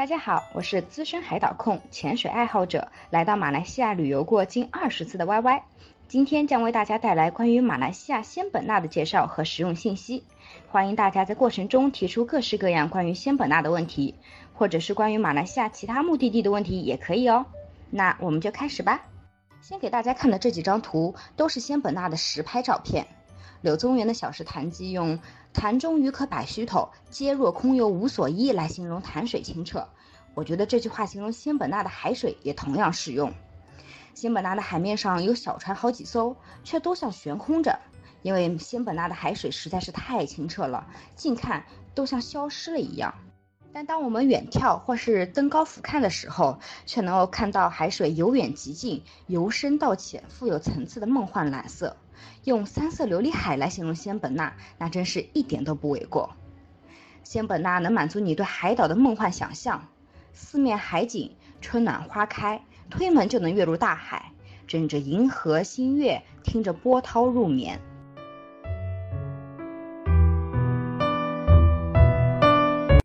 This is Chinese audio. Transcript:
大家好，我是资深海岛控、潜水爱好者，来到马来西亚旅游过近二十次的 Y Y，今天将为大家带来关于马来西亚仙本那的介绍和实用信息。欢迎大家在过程中提出各式各样关于仙本那的问题，或者是关于马来西亚其他目的地的问题也可以哦。那我们就开始吧。先给大家看的这几张图都是仙本那的实拍照片。柳宗元的小石潭记用“潭中鱼可百须头，皆若空游无所依”来形容潭水清澈。我觉得这句话形容仙本那的海水也同样适用。仙本那的海面上有小船好几艘，却都像悬空着，因为仙本那的海水实在是太清澈了，近看都像消失了一样。但当我们远眺或是登高俯瞰的时候，却能够看到海水由远及近，由深到浅，富有层次的梦幻蓝色。用三色琉璃海来形容仙本那，那真是一点都不为过。仙本那能满足你对海岛的梦幻想象，四面海景，春暖花开，推门就能跃入大海，枕着银河星月，听着波涛入眠。